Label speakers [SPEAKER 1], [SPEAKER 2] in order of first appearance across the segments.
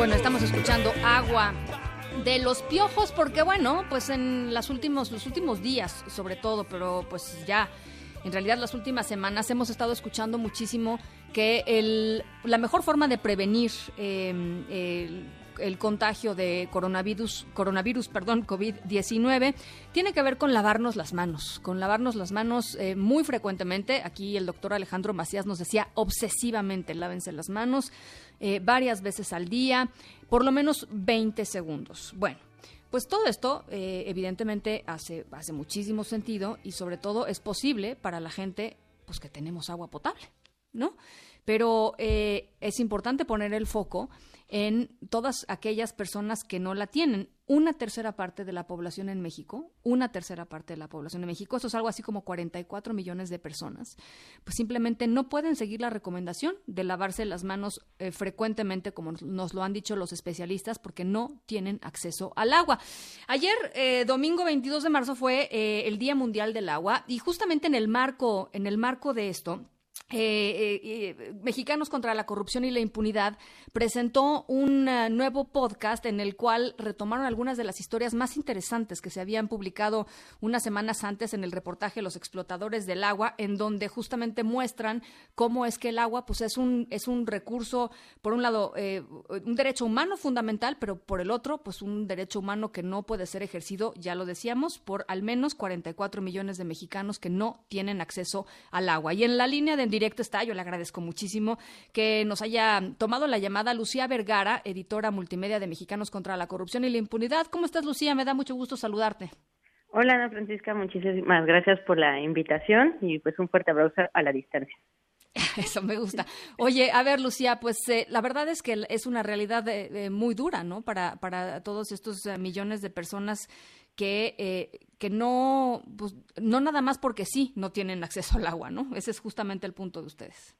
[SPEAKER 1] Bueno, estamos escuchando Agua de los piojos porque bueno, pues en las últimos los últimos días sobre todo, pero pues ya en realidad las últimas semanas hemos estado escuchando muchísimo que el, la mejor forma de prevenir eh, el, contagio de coronavirus, coronavirus, perdón, COVID-19, tiene que ver con lavarnos las manos, con lavarnos las manos eh, muy frecuentemente. Aquí el doctor Alejandro Macías nos decía obsesivamente, lávense las manos eh, varias veces al día, por lo menos 20 segundos. Bueno, pues todo esto eh, evidentemente hace, hace muchísimo sentido y sobre todo es posible para la gente pues que tenemos agua potable, ¿no? Pero eh, es importante poner el foco en todas aquellas personas que no la tienen. Una tercera parte de la población en México, una tercera parte de la población en México, eso es algo así como 44 millones de personas, pues simplemente no pueden seguir la recomendación de lavarse las manos eh, frecuentemente, como nos lo han dicho los especialistas, porque no tienen acceso al agua. Ayer, eh, domingo 22 de marzo, fue eh, el Día Mundial del Agua y justamente en el marco, en el marco de esto, eh, eh, Mexicanos contra la Corrupción y la Impunidad presentó un uh, nuevo podcast en el cual retomaron algunas de las historias más interesantes que se habían publicado unas semanas antes en el reportaje Los explotadores del agua, en donde justamente muestran cómo es que el agua pues es un es un recurso por un lado eh, un derecho humano fundamental, pero por el otro pues un derecho humano que no puede ser ejercido, ya lo decíamos, por al menos 44 millones de mexicanos que no tienen acceso al agua. Y en la línea de directo está. Yo le agradezco muchísimo que nos haya tomado la llamada Lucía Vergara, editora multimedia de Mexicanos contra la Corrupción y la Impunidad. ¿Cómo estás, Lucía? Me da mucho gusto saludarte.
[SPEAKER 2] Hola, Ana Francisca. Muchísimas gracias por la invitación y pues un fuerte abrazo a la distancia.
[SPEAKER 1] Eso me gusta. Oye, a ver, Lucía, pues eh, la verdad es que es una realidad eh, eh, muy dura, ¿no? Para, para todos estos millones de personas que, eh, que no, pues, no nada más porque sí no tienen acceso al agua, ¿no? Ese es justamente el punto de ustedes.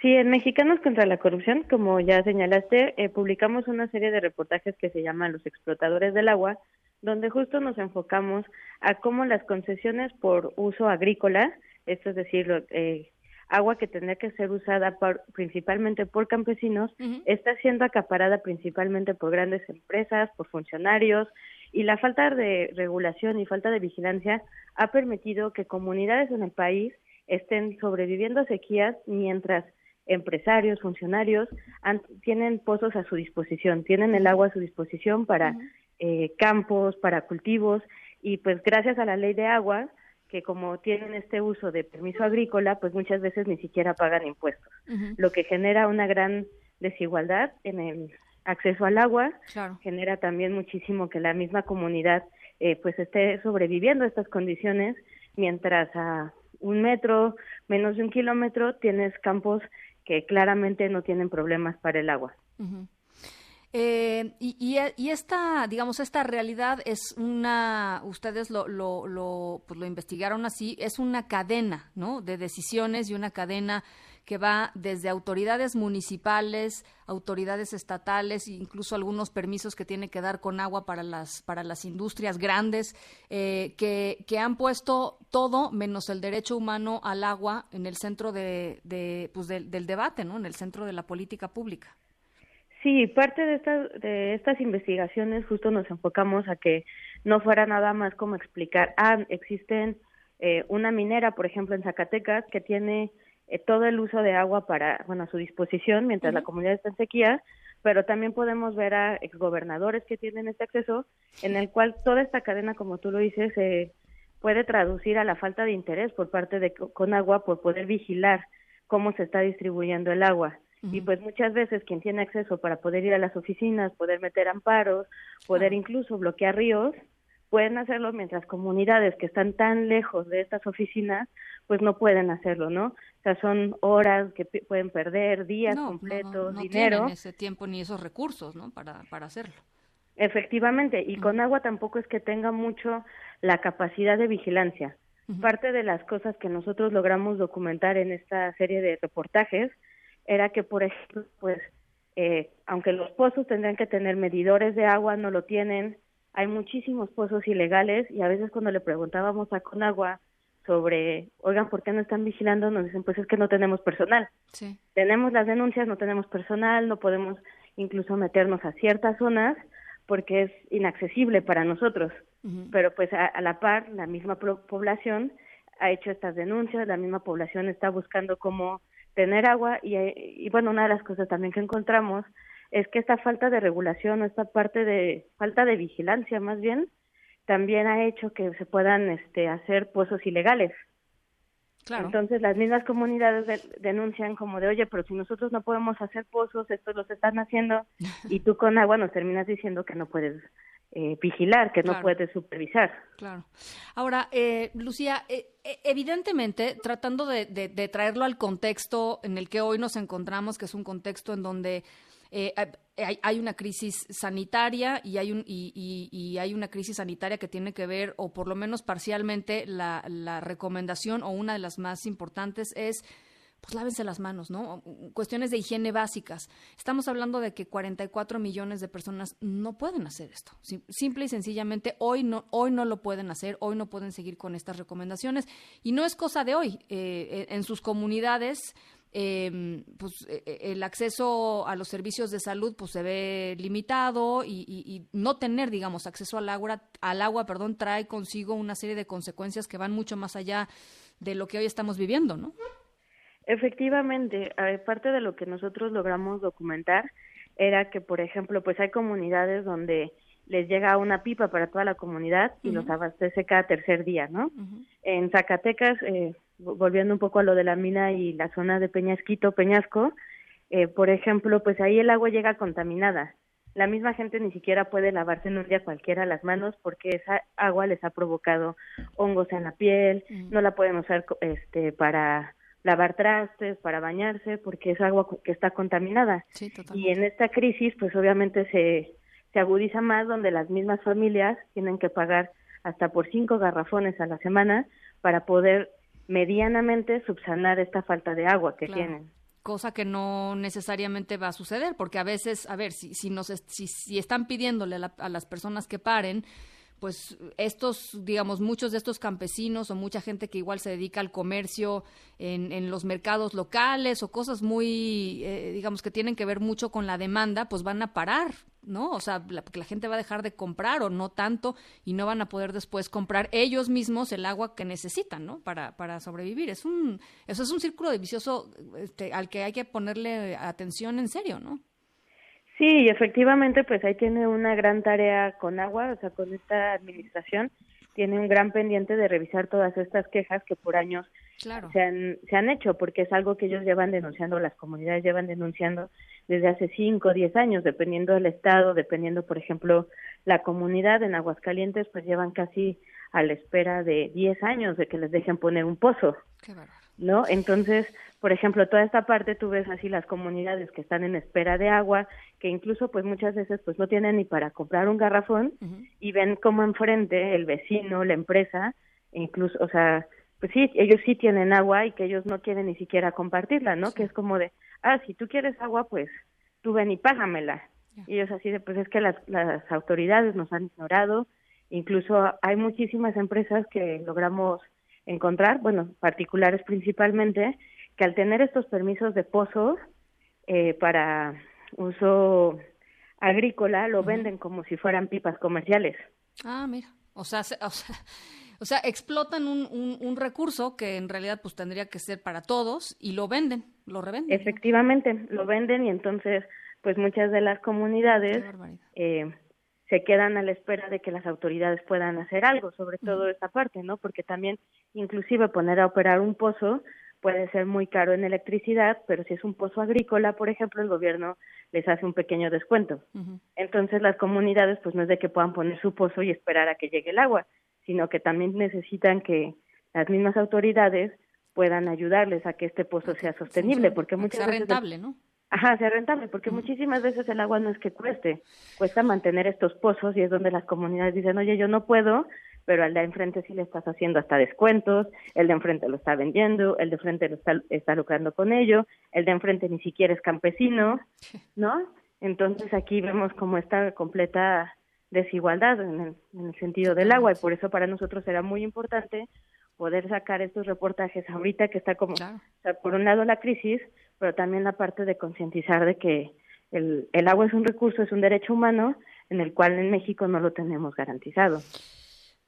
[SPEAKER 2] Sí, en Mexicanos contra la Corrupción, como ya señalaste, eh, publicamos una serie de reportajes que se llaman Los explotadores del agua, donde justo nos enfocamos a cómo las concesiones por uso agrícola, esto es decir, eh, agua que tendría que ser usada principalmente por campesinos, está siendo acaparada principalmente por grandes empresas, por funcionarios, y la falta de regulación y falta de vigilancia ha permitido que comunidades en el país estén sobreviviendo a sequías mientras empresarios, funcionarios tienen pozos a su disposición, tienen el agua a su disposición para eh, campos, para cultivos y pues gracias a la ley de agua que como tienen este uso de permiso agrícola, pues muchas veces ni siquiera pagan impuestos, lo que genera una gran desigualdad en el acceso al agua, genera también muchísimo que la misma comunidad eh, pues esté sobreviviendo a estas condiciones, mientras a un metro, menos de un kilómetro, tienes campos que claramente no tienen problemas para el agua.
[SPEAKER 1] Eh, y, y, esta, digamos, esta realidad es una, ustedes lo, lo, lo, pues lo investigaron así, es una cadena, ¿no? De decisiones y una cadena que va desde autoridades municipales, autoridades estatales, incluso algunos permisos que tiene que dar con agua para las, para las industrias grandes, eh, que, que, han puesto todo menos el derecho humano al agua en el centro de, de pues del debate, ¿no? en el centro de la política pública.
[SPEAKER 2] Sí, parte de estas, de estas investigaciones justo nos enfocamos a que no fuera nada más como explicar, ah, existen eh, una minera, por ejemplo, en Zacatecas, que tiene eh, todo el uso de agua para, bueno, a su disposición mientras la comunidad está en sequía, pero también podemos ver a exgobernadores que tienen este acceso, en el cual toda esta cadena, como tú lo dices, se puede traducir a la falta de interés por parte de Conagua por poder vigilar cómo se está distribuyendo el agua. Y pues muchas veces quien tiene acceso para poder ir a las oficinas, poder meter amparos, poder incluso bloquear ríos, pueden hacerlo mientras comunidades que están tan lejos de estas oficinas pues no pueden hacerlo, ¿no? O sea, son horas que pueden perder, días completos, no, no dinero.
[SPEAKER 1] Tienen ese tiempo ni esos recursos, ¿no? Para, para hacerlo.
[SPEAKER 2] Efectivamente, y con agua tampoco es que tenga mucho la capacidad de vigilancia. Parte de las cosas que nosotros logramos documentar en esta serie de reportajes era que, por ejemplo, pues, eh, aunque los pozos tendrían que tener medidores de agua, no lo tienen, hay muchísimos pozos ilegales y a veces cuando le preguntábamos a Conagua sobre, oigan, ¿por qué no están vigilando? Nos dicen, pues es que no tenemos personal.
[SPEAKER 1] Sí.
[SPEAKER 2] Tenemos las denuncias, no tenemos personal, no podemos incluso meternos a ciertas zonas porque es inaccesible para nosotros. Pero pues a, la par, la misma población ha hecho estas denuncias, la misma población está buscando cómo tener agua y, y bueno, una de las cosas también que encontramos es que esta falta de regulación, esta parte de falta de vigilancia más bien, también ha hecho que se puedan este, hacer pozos ilegales.
[SPEAKER 1] Claro.
[SPEAKER 2] Entonces las mismas comunidades denuncian como de, oye, pero si nosotros no podemos hacer pozos, estos los están haciendo y tú con agua nos terminas diciendo que no puedes eh, vigilar, que no puedes supervisar.
[SPEAKER 1] Claro. Ahora, eh, Lucía, eh, evidentemente, tratando de, de, traerlo al contexto en el que hoy nos encontramos, que es un contexto en donde eh, hay, una crisis sanitaria y hay, un, y, hay una crisis sanitaria que tiene que ver, o por lo menos parcialmente, la, la recomendación o una de las más importantes es pues lávense las manos, ¿no? Cuestiones de higiene básicas. Estamos hablando de que 44 millones de personas no pueden hacer esto. Simple y sencillamente hoy no, hoy no lo pueden hacer, hoy no pueden seguir con estas recomendaciones. Y no es cosa de hoy. Eh, en sus comunidades eh, pues e, e, el acceso a los servicios de salud pues se ve limitado y, no tener digamos acceso al agua al agua perdón trae consigo una serie de consecuencias que van mucho más allá de lo que hoy estamos viviendo no
[SPEAKER 2] efectivamente parte de lo que nosotros logramos documentar era que por ejemplo pues hay comunidades donde les llega una pipa para toda la comunidad y los abastece cada tercer día, ¿no? En Zacatecas, eh, volviendo un poco a lo de la mina y la zona de Peñasquito, Peñasco, eh, por ejemplo, pues ahí el agua llega contaminada. La misma gente ni siquiera puede lavarse en un día cualquiera las manos porque esa agua les ha provocado hongos en la piel, no la pueden usar este para lavar trastes, para bañarse, porque es agua que está contaminada. y en esta crisis, pues obviamente se se agudiza más donde las mismas familias tienen que pagar hasta por cinco garrafones a la semana para poder medianamente subsanar esta falta de agua que tienen.
[SPEAKER 1] Cosa que no necesariamente va a suceder, porque a veces, a ver, si, si, nos, si, si están pidiéndole a las personas que paren, pues estos, digamos, muchos de estos campesinos o mucha gente que igual se dedica al comercio en, en los mercados locales o cosas muy, eh, digamos, que tienen que ver mucho con la demanda, pues van a parar, ¿no? O sea, la, la gente va a dejar de comprar o no tanto y no van a poder después comprar ellos mismos el agua que necesitan, ¿no? Para, para sobrevivir. Es un, eso es un círculo vicioso este, al que hay que ponerle atención en serio, ¿no?
[SPEAKER 2] Sí, efectivamente, pues ahí tiene una gran tarea con agua, o sea, con esta administración tiene un gran pendiente de revisar todas estas quejas que por años se, han, se han hecho, porque es algo que ellos llevan denunciando, las comunidades llevan denunciando desde hace cinco o diez años, dependiendo del estado, dependiendo, por ejemplo, la comunidad en Aguascalientes, pues llevan casi a la espera de diez años de que les dejen poner un pozo.
[SPEAKER 1] Qué
[SPEAKER 2] ¿no? Entonces, por ejemplo, toda esta parte tú ves así las comunidades que están en espera de agua, que incluso pues muchas veces pues no tienen ni para comprar un garrafón y ven como enfrente el vecino, la empresa, incluso, o sea, pues sí, ellos sí tienen agua y que ellos no quieren ni siquiera compartirla, ¿no? Que es como de, ah, si tú quieres agua, pues tú ven y págamela. Y ellos así de, pues es que las, las autoridades nos han ignorado, incluso hay muchísimas empresas que logramos encontrar, bueno, particulares principalmente, que al tener estos permisos de pozos eh, para uso agrícola, lo venden como si fueran pipas comerciales.
[SPEAKER 1] Ah, mira, o sea, o sea, explotan un, un, recurso que en realidad pues tendría que ser para todos y lo venden, lo revenden.
[SPEAKER 2] Efectivamente, lo venden y entonces pues muchas de las comunidades eh, se quedan a la espera de que las autoridades puedan hacer algo, sobre todo esta parte, ¿no? Porque también, inclusive poner a operar un pozo, puede ser muy caro en electricidad, pero si es un pozo agrícola, por ejemplo, el gobierno les hace un pequeño descuento. Entonces las comunidades, pues no es de que puedan poner su pozo y esperar a que llegue el agua, sino que también necesitan que las mismas autoridades puedan ayudarles a que este pozo sea sostenible, porque muchas
[SPEAKER 1] sea
[SPEAKER 2] veces
[SPEAKER 1] rentable, ¿no?
[SPEAKER 2] Ajá, sea rentable, porque muchísimas veces el agua no es que cueste, cuesta mantener estos pozos y es donde las comunidades dicen, oye, yo no puedo, pero al de enfrente sí le estás haciendo hasta descuentos, el de enfrente lo está vendiendo, el de enfrente lo está, está lucrando con ello, el de enfrente ni siquiera es campesino, ¿no? Entonces aquí vemos como esta completa desigualdad en el, en el sentido del agua y por eso para nosotros era muy importante poder sacar estos reportajes ahorita que está como, o sea, por un lado la crisis, pero también la parte de concientizar de que el, el agua es un recurso, es un derecho humano en el cual en México no lo tenemos garantizado.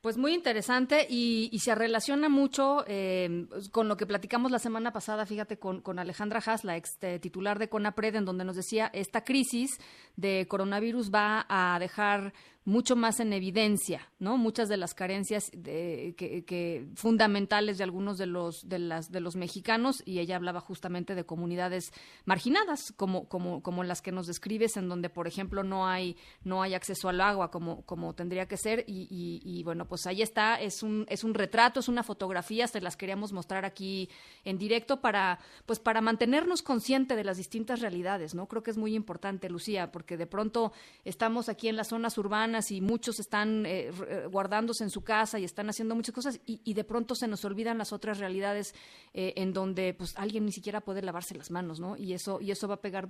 [SPEAKER 1] Pues muy interesante y, se relaciona mucho eh, con lo que platicamos la semana pasada, fíjate, con, con Alejandra Haas, la ex eh, titular de CONAPRED, en donde nos decía, esta crisis de coronavirus va a dejar mucho más en evidencia, ¿no? Muchas de las carencias que, fundamentales de algunos de los de las de los mexicanos y ella hablaba justamente de comunidades marginadas como como como las que nos describes en donde por ejemplo no hay no hay acceso al agua como como tendría que ser y, y, bueno pues ahí está es un es un retrato es una fotografía se las queríamos mostrar aquí en directo para pues para mantenernos consciente de las distintas realidades, ¿no? Creo que es muy importante Lucía porque de pronto estamos aquí en las zonas urbanas y muchos están eh, eh, guardándose en su casa y están haciendo muchas cosas y, de pronto se nos olvidan las otras realidades eh, en donde pues alguien ni siquiera puede lavarse las manos, ¿no? Y eso y eso va a pegar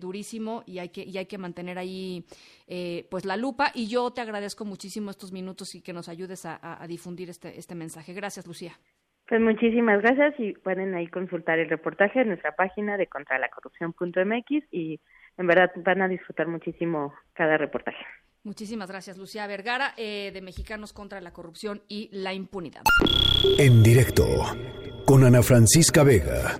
[SPEAKER 1] durísimo y hay que y hay que mantener ahí pues la lupa y yo te agradezco muchísimo estos minutos y que nos ayudes a, difundir este este mensaje. Gracias, Lucía.
[SPEAKER 2] Pues muchísimas gracias y pueden ahí consultar el reportaje en nuestra página de contralacorrupción.mx y en verdad van a disfrutar muchísimo cada reportaje.
[SPEAKER 1] Muchísimas gracias, Lucía Vergara, eh, de Mexicanos contra la Corrupción y la Impunidad.
[SPEAKER 3] En directo, con Ana Francisca Vega.